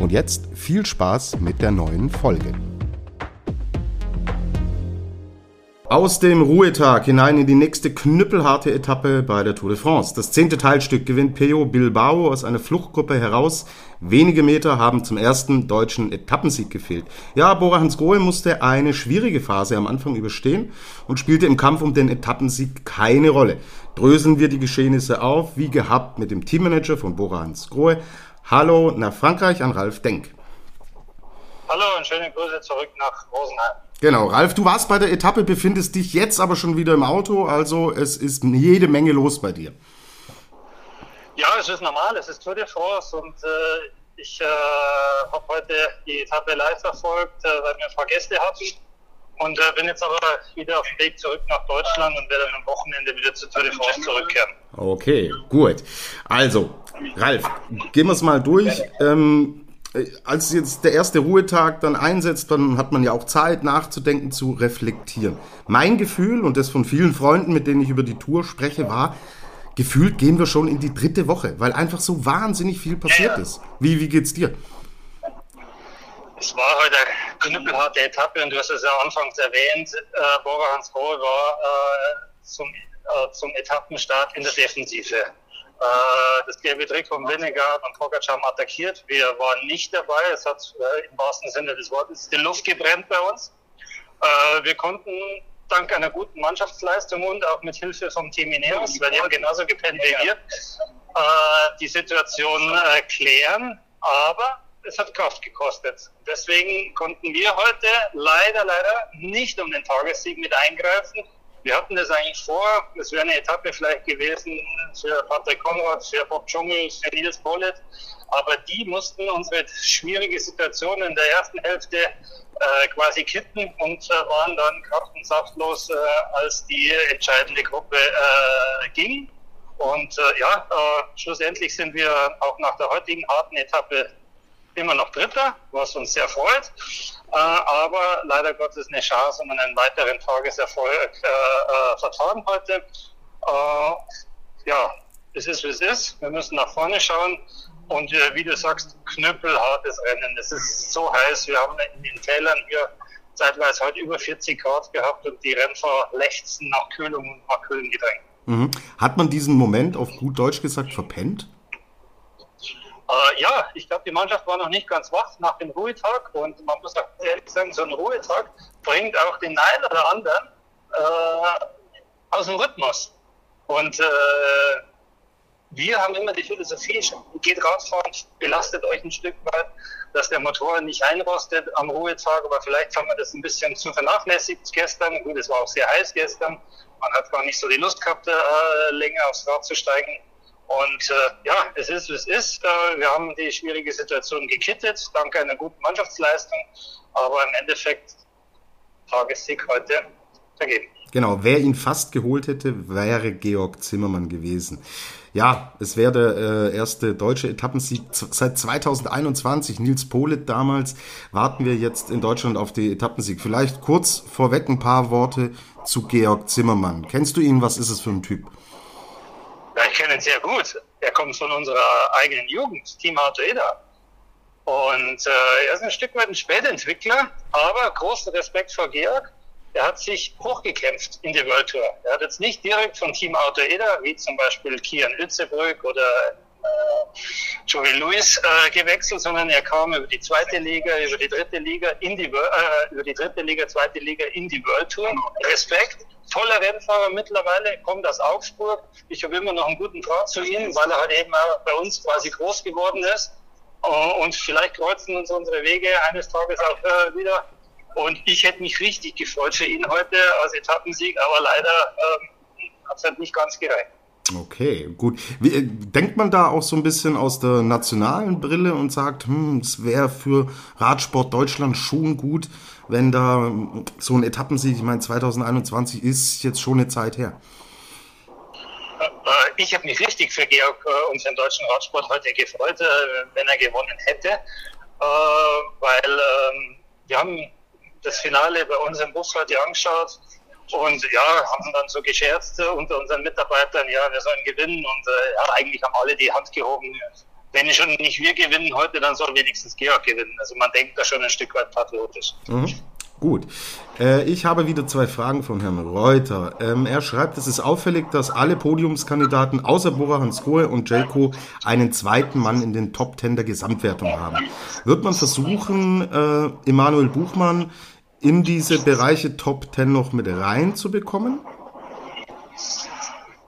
Und jetzt viel Spaß mit der neuen Folge. Aus dem Ruhetag hinein in die nächste knüppelharte Etappe bei der Tour de France. Das zehnte Teilstück gewinnt Peyo Bilbao aus einer Fluchtgruppe heraus. Wenige Meter haben zum ersten deutschen Etappensieg gefehlt. Ja, Bora Hansgrohe musste eine schwierige Phase am Anfang überstehen und spielte im Kampf um den Etappensieg keine Rolle. Dröseln wir die Geschehnisse auf, wie gehabt mit dem Teammanager von Bora Hansgrohe. Hallo nach Frankreich an Ralf Denk. Hallo und schöne Grüße zurück nach Rosenheim. Genau, Ralf, du warst bei der Etappe, befindest dich jetzt aber schon wieder im Auto, also es ist jede Menge los bei dir. Ja, es ist normal, es ist Tour de France und äh, ich äh, habe heute die Etappe live verfolgt, äh, weil wir ein paar Gäste hatten und äh, bin jetzt aber wieder auf dem Weg zurück nach Deutschland und werde am Wochenende wieder zur Tour de France zurückkehren. Okay, gut. Also, Ralf, gehen wir es mal durch. Ähm, äh, als jetzt der erste Ruhetag dann einsetzt, dann hat man ja auch Zeit nachzudenken, zu reflektieren. Mein Gefühl und das von vielen Freunden, mit denen ich über die Tour spreche, war, gefühlt gehen wir schon in die dritte Woche, weil einfach so wahnsinnig viel passiert ja, ja. ist. Wie, wie geht's dir? Es war heute knüppelharte Etappe und du hast es ja anfangs erwähnt, äh, Bora Hans Grohe war äh, zum, äh, zum Etappenstart in der Defensive. Äh, das gelbe Trikot von Winnegaard und Pogacar haben attackiert. Wir waren nicht dabei. Es hat äh, im wahrsten Sinne des Wortes die Luft gebrennt bei uns. Äh, wir konnten dank einer guten Mannschaftsleistung und auch mit Hilfe vom Team Ineos, weil die haben genauso gepennt wie wir, die Situation klären. Aber es hat Kraft gekostet. Deswegen konnten wir heute leider, leider nicht um den Tagessieg mit eingreifen. Wir hatten das eigentlich vor. Es wäre eine Etappe vielleicht gewesen für Patrick Konrad, für Bob Dschungel, für Nils Pollitt. Aber die mussten unsere schwierige Situation in der ersten Hälfte äh, quasi kitten und äh, waren dann kraft- und saftlos, äh, als die entscheidende Gruppe äh, ging. Und äh, ja, äh, schlussendlich sind wir auch nach der heutigen harten Etappe immer noch Dritter, was uns sehr freut. Äh, aber leider Gottes eine Chance um einen weiteren Tageserfolg äh, äh, vertragen heute. Äh, ja, es ist, wie es ist. Wir müssen nach vorne schauen. Und äh, wie du sagst, knüppelhartes Rennen. Es ist so heiß. Wir haben in den Tälern hier zeitweise heute über 40 Grad gehabt und die Rennfahrer lechzen nach Kühlung und nach kühlen Getränken. Mhm. Hat man diesen Moment auf gut Deutsch gesagt verpennt? Äh, ja, ich glaube, die Mannschaft war noch nicht ganz wach nach dem Ruhetag und man muss auch ehrlich sagen, so ein Ruhetag bringt auch den einen oder anderen äh, aus dem Rhythmus. Und äh, wir haben immer die Philosophie, geht Radfahren, belastet euch ein Stück weit, dass der Motor nicht einrostet am Ruhetag, aber vielleicht haben wir das ein bisschen zu vernachlässigt gestern. Gut, es war auch sehr heiß gestern. Man hat gar nicht so die Lust gehabt, äh, länger aufs Rad zu steigen. Und äh, ja, es ist, wie es ist. Äh, wir haben die schwierige Situation gekittet, dank einer guten Mannschaftsleistung. Aber im Endeffekt Tagessieg heute vergeben. Genau, wer ihn fast geholt hätte, wäre Georg Zimmermann gewesen. Ja, es wäre der äh, erste deutsche Etappensieg seit 2021. Nils Polit damals. Warten wir jetzt in Deutschland auf die Etappensieg. Vielleicht kurz vorweg ein paar Worte zu Georg Zimmermann. Kennst du ihn? Was ist es für ein Typ? Ja, ich kenne ihn sehr gut. Er kommt von unserer eigenen Jugend, Team Artueda. Und äh, er ist ein Stück weit ein Spätentwickler, aber großen Respekt vor Georg. Er hat sich hochgekämpft in die World Tour. Er hat jetzt nicht direkt von Team Autoeda, wie zum Beispiel Kian Lützebrück oder äh, Joey Lewis äh, gewechselt, sondern er kam über die zweite Liga, über die dritte Liga in die äh, über die dritte Liga, zweite Liga in die World Tour. Respekt toller Rennfahrer mittlerweile, kommt aus Augsburg. Ich habe immer noch einen guten Draht zu ihm, weil er halt eben auch bei uns quasi groß geworden ist. Und vielleicht kreuzen uns unsere Wege eines Tages auch äh, wieder. Und ich hätte mich richtig gefreut für ihn heute als Etappensieg, aber leider ähm, hat es halt nicht ganz gereicht. Okay, gut. Äh, denkt man da auch so ein bisschen aus der nationalen Brille und sagt, hm, es wäre für Radsport Deutschland schon gut, wenn da so ein Etappensieg, ich meine 2021 ist jetzt schon eine Zeit her. Äh, ich habe mich richtig für Georg äh, und den deutschen Radsport heute gefreut, wenn er gewonnen hätte, weil ähm, wir haben das Finale bei uns im Bus heute angeschaut und ja, haben dann so gescherzt äh, unter unseren Mitarbeitern, ja, wir sollen gewinnen. Und äh, ja, eigentlich haben alle die Hand gehoben. Wenn schon nicht wir gewinnen heute, dann soll wenigstens Georg gewinnen. Also man denkt da schon ein Stück weit patriotisch. Mhm. Gut. Äh, ich habe wieder zwei Fragen von Herrn Reuter. Ähm, er schreibt, es ist auffällig, dass alle Podiumskandidaten außer Bora Hansgrohe und Jelko einen zweiten Mann in den Top Ten der Gesamtwertung haben. Wird man versuchen, äh, Emanuel Buchmann in diese Bereiche Top 10 noch mit reinzubekommen?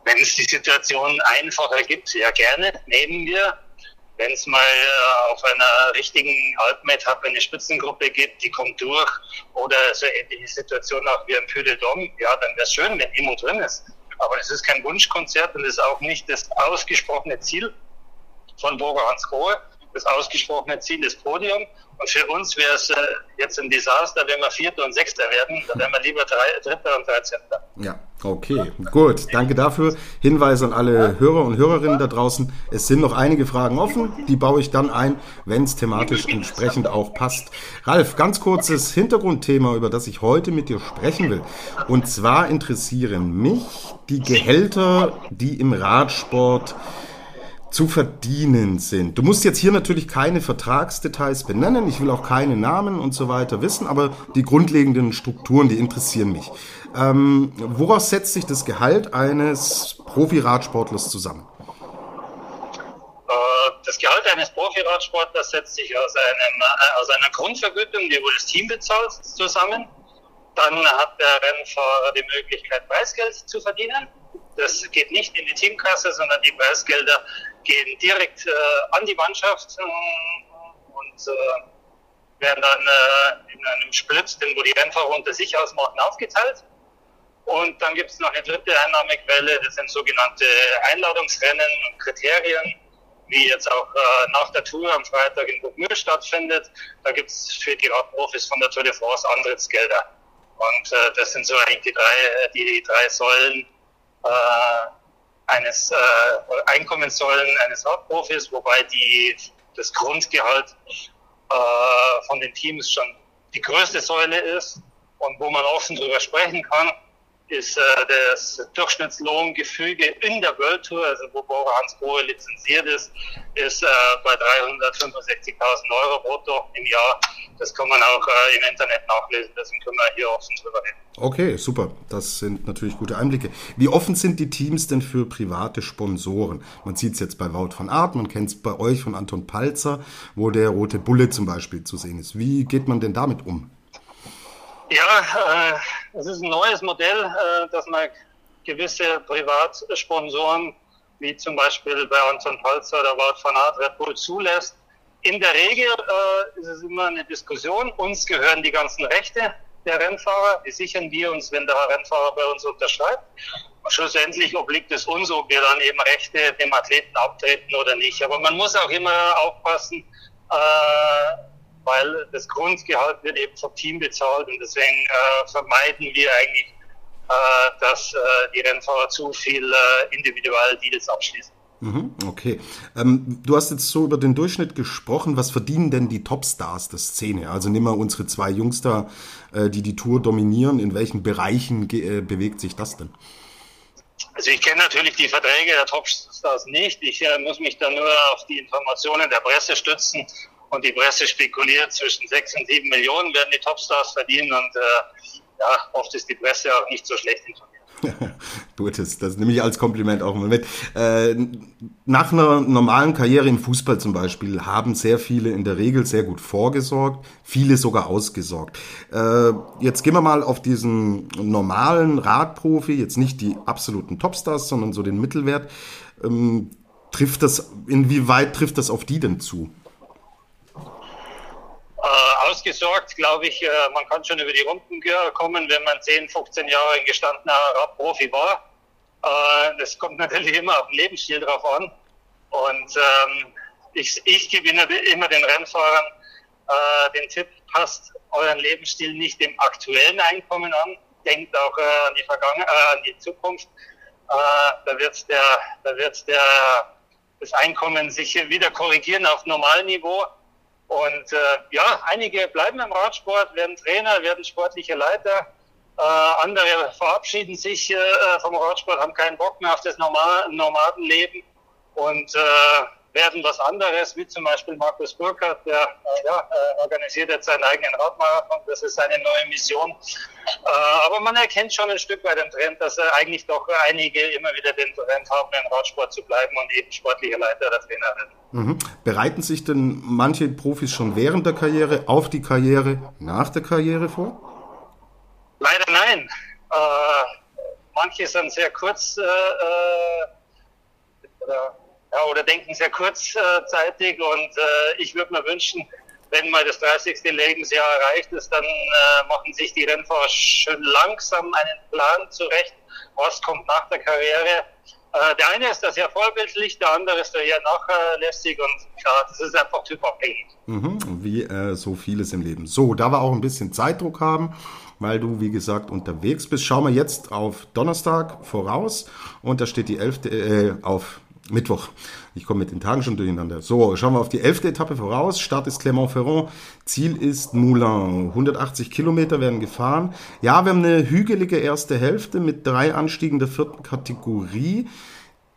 Wenn es die Situation einfacher gibt, ja gerne, nehmen wir. Wenn es mal äh, auf einer richtigen Alpenetappe eine Spitzengruppe gibt, die kommt durch, oder so ähnliche Situation auch wie im Puy ja, dann wäre es schön, wenn Imo drin ist. Aber es ist kein Wunschkonzert und es ist auch nicht das ausgesprochene Ziel von Bora Hans Grohe. Das ausgesprochene Ziel ist Podium. Und für uns wäre es äh, jetzt ein Desaster, wenn wir Vierter und Sechster werden. Da wären wir lieber drei, Dritter und Dreizehnter. Ja, okay, gut. Danke dafür. Hinweis an alle Hörer und Hörerinnen da draußen. Es sind noch einige Fragen offen. Die baue ich dann ein, wenn es thematisch entsprechend auch passt. Ralf, ganz kurzes Hintergrundthema, über das ich heute mit dir sprechen will. Und zwar interessieren mich die Gehälter, die im Radsport zu verdienen sind. Du musst jetzt hier natürlich keine Vertragsdetails benennen, ich will auch keine Namen und so weiter wissen, aber die grundlegenden Strukturen, die interessieren mich. Ähm, woraus setzt sich das Gehalt eines Profi-Radsportlers zusammen? Äh, das Gehalt eines Profi-Radsportlers setzt sich aus, einem, äh, aus einer Grundvergütung, die wohl das Team bezahlt, zusammen. Dann hat der Rennfahrer die Möglichkeit, Preisgeld zu verdienen. Das geht nicht in die Teamkasse, sondern die Preisgelder gehen direkt äh, an die Mannschaft und äh, werden dann äh, in einem Split, den wo die Rennfahrer unter sich ausmachen, aufgeteilt. Und dann gibt es noch eine dritte Einnahmequelle, das sind sogenannte Einladungsrennen und Kriterien, wie jetzt auch äh, nach der Tour am Freitag in Burgmühl stattfindet. Da gibt es für die Radprofis von der Tour de France Antrittsgelder. Und äh, das sind so eigentlich die drei, die drei Säulen, äh, eines äh, Einkommenssäulen eines Hauptprofis, wobei die, das Grundgehalt äh, von den Teams schon die größte Säule ist und wo man offen drüber sprechen kann, ist äh, das Durchschnittslohngefüge in der World Tour, also wo Bora Hans Grohe lizenziert ist, ist äh, bei 365.000 Euro brutto im Jahr. Das kann man auch äh, im Internet nachlesen, deswegen können wir hier offen drüber reden. Okay, super. Das sind natürlich gute Einblicke. Wie offen sind die Teams denn für private Sponsoren? Man sieht es jetzt bei Wout von Art, man kennt es bei euch von Anton Palzer, wo der rote Bulle zum Beispiel zu sehen ist. Wie geht man denn damit um? Ja, äh, es ist ein neues Modell, äh, dass man gewisse Privatsponsoren, wie zum Beispiel bei Anton Palzer oder Wout van Aert, Red Bull zulässt. In der Regel äh, ist es immer eine Diskussion. Uns gehören die ganzen Rechte der Rennfahrer. Die sichern wir uns, wenn der Rennfahrer bei uns unterschreibt. Und schlussendlich obliegt es uns, ob wir dann eben Rechte dem Athleten abtreten oder nicht. Aber man muss auch immer aufpassen, äh, weil das Grundgehalt wird eben vom Team bezahlt und deswegen äh, vermeiden wir eigentlich, äh, dass äh, die Rennfahrer zu viel äh, individuelle Deals abschließen. Mhm, okay. Ähm, du hast jetzt so über den Durchschnitt gesprochen. Was verdienen denn die Topstars der Szene? Also nimm mal unsere zwei Jungs da, äh, die die Tour dominieren. In welchen Bereichen äh, bewegt sich das denn? Also ich kenne natürlich die Verträge der Topstars nicht. Ich äh, muss mich da nur auf die Informationen der Presse stützen und die Presse spekuliert, zwischen sechs und sieben Millionen werden die Topstars verdienen und äh, ja, oft ist die Presse auch nicht so schlecht informiert. Gut, das, das nehme ich als Kompliment auch mal mit. Äh, nach einer normalen Karriere im Fußball zum Beispiel haben sehr viele in der Regel sehr gut vorgesorgt, viele sogar ausgesorgt. Äh, jetzt gehen wir mal auf diesen normalen Radprofi, jetzt nicht die absoluten Topstars, sondern so den Mittelwert. Ähm, trifft das, inwieweit trifft das auf die denn zu? Ausgesorgt, glaube ich, äh, man kann schon über die Runden kommen, wenn man 10, 15 Jahre ein gestandener Profi war. Äh, das kommt natürlich immer auf den Lebensstil drauf an. Und ähm, ich, ich gebe immer den Rennfahrern äh, den Tipp, passt euren Lebensstil nicht dem aktuellen Einkommen an, denkt auch an die Vergangenheit, äh, an die Zukunft. Da wird der, da wird der, das Einkommen sich wieder korrigieren auf Normalniveau. Und äh, ja, einige bleiben im Radsport, werden Trainer, werden sportliche Leiter. Äh, andere verabschieden sich äh, vom Radsport, haben keinen Bock mehr auf das Normal Nomadenleben und äh, werden was anderes, wie zum Beispiel Markus Burkhardt, der äh, ja, äh, organisiert jetzt seinen eigenen Radmarathon, das ist seine neue Mission. Äh, aber man erkennt schon ein Stück weit den Trend, dass eigentlich doch einige immer wieder den Trend haben, im Radsport zu bleiben und eben sportlicher Leiter oder Trainer werden. Mhm. Bereiten sich denn manche Profis schon während der Karriere auf die Karriere nach der Karriere vor? Leider nein. Äh, manche sind sehr kurz äh, äh oder ja, oder denken sehr kurzzeitig. Und äh, ich würde mir wünschen, wenn mal das 30. Lebensjahr erreicht ist, dann äh, machen sich die Rennfahrer schön langsam einen Plan zurecht, was kommt nach der Karriere. Äh, der eine ist da sehr vorbildlich, der andere ist da eher nachlässig und klar, das ist einfach typabhängig. Mhm, wie äh, so vieles im Leben. So, da wir auch ein bisschen Zeitdruck haben, weil du, wie gesagt, unterwegs bist, schauen wir jetzt auf Donnerstag voraus und da steht die 11. Äh, auf Mittwoch. Ich komme mit den Tagen schon durcheinander. So, schauen wir auf die elfte Etappe voraus. Start ist Clermont-Ferrand. Ziel ist Moulin. 180 Kilometer werden gefahren. Ja, wir haben eine hügelige erste Hälfte mit drei Anstiegen der vierten Kategorie.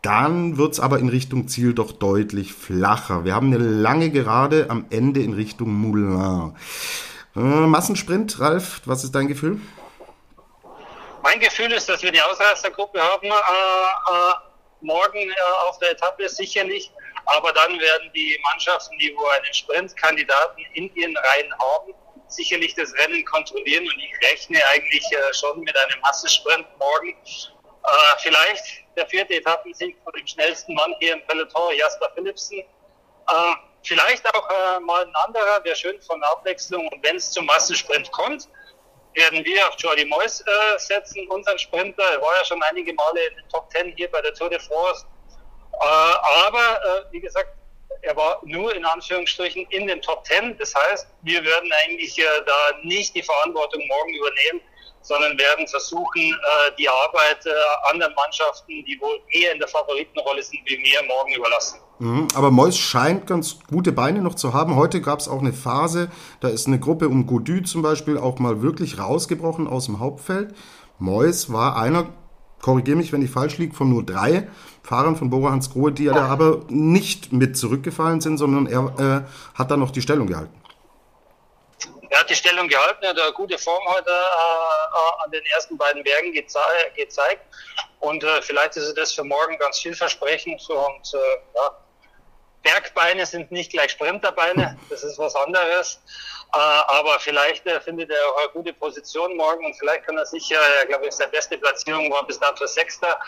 Dann wird's aber in Richtung Ziel doch deutlich flacher. Wir haben eine lange Gerade am Ende in Richtung Moulin. Äh, Massensprint, Ralf, was ist dein Gefühl? Mein Gefühl ist, dass wir die Ausreißergruppe haben. Äh, äh morgen äh, auf der Etappe sicherlich. Aber dann werden die Mannschaften, die wo einen Sprintkandidaten in ihren Reihen haben, sicherlich das Rennen kontrollieren. Und ich rechne eigentlich äh, schon mit einem Massensprint morgen. Äh, vielleicht der vierte Etappensieg von dem schnellsten Mann hier im Peloton, Jasper Philipsen. Vielleicht auch mal ein anderer, wäre schön von Abwechslung. Und wenn es zum Massensprint kommt, werden wir auf Jordi Mois äh, setzen, unseren Sprinter. Er war ja schon einige Male in den Top Ten hier bei der Tour de France. Äh, aber, äh, wie gesagt, er war nur in Anführungsstrichen in den Top Ten. Das heißt, wir werden eigentlich äh, da nicht die Verantwortung morgen übernehmen, sondern werden versuchen, äh, die Arbeit äh, anderen Mannschaften, die wohl eher in der Favoritenrolle sind, wie mir, morgen überlassen. Mhm, aber Mois scheint ganz gute Beine noch zu haben. Heute gab es auch eine Phase, da ist eine Gruppe um Godu zum Beispiel auch mal wirklich rausgebrochen aus dem Hauptfeld. Mois war einer, korrigiere mich, wenn ich falsch liege, von nur drei Fahrern von Bora Hans Grohe, die ja da aber nicht mit zurückgefallen sind, sondern er äh, hat da noch die Stellung gehalten. Er hat die Stellung gehalten, er hat eine gute Form heute äh, äh, an den ersten beiden Bergen geze gezeigt. Und äh, vielleicht ist das für morgen ganz vielversprechend. Und äh, ja, Bergbeine sind nicht gleich Sprinterbeine, das ist was anderes. Äh, aber vielleicht äh, findet er auch eine gute Position morgen und vielleicht kann er sich, äh, glaube ich, seine beste Platzierung war bis dato Sechster.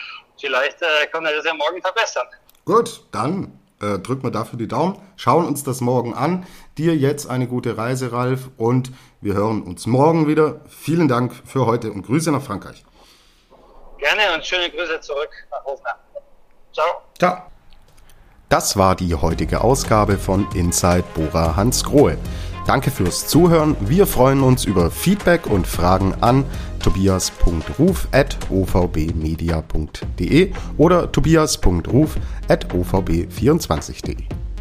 Vielleicht kann er das ja morgen verbessern. Gut, dann drücken wir dafür die Daumen, schauen uns das morgen an. Dir jetzt eine gute Reise, Ralf, und wir hören uns morgen wieder. Vielen Dank für heute und Grüße nach Frankreich. Gerne und schöne Grüße zurück nach Hofner. Ciao. Ciao. Das war die heutige Ausgabe von Inside Bora Hans Grohe. Danke fürs Zuhören. Wir freuen uns über Feedback und Fragen an tobias.ruf.ovbmedia.de oder tobias.ruf.ovb24.de.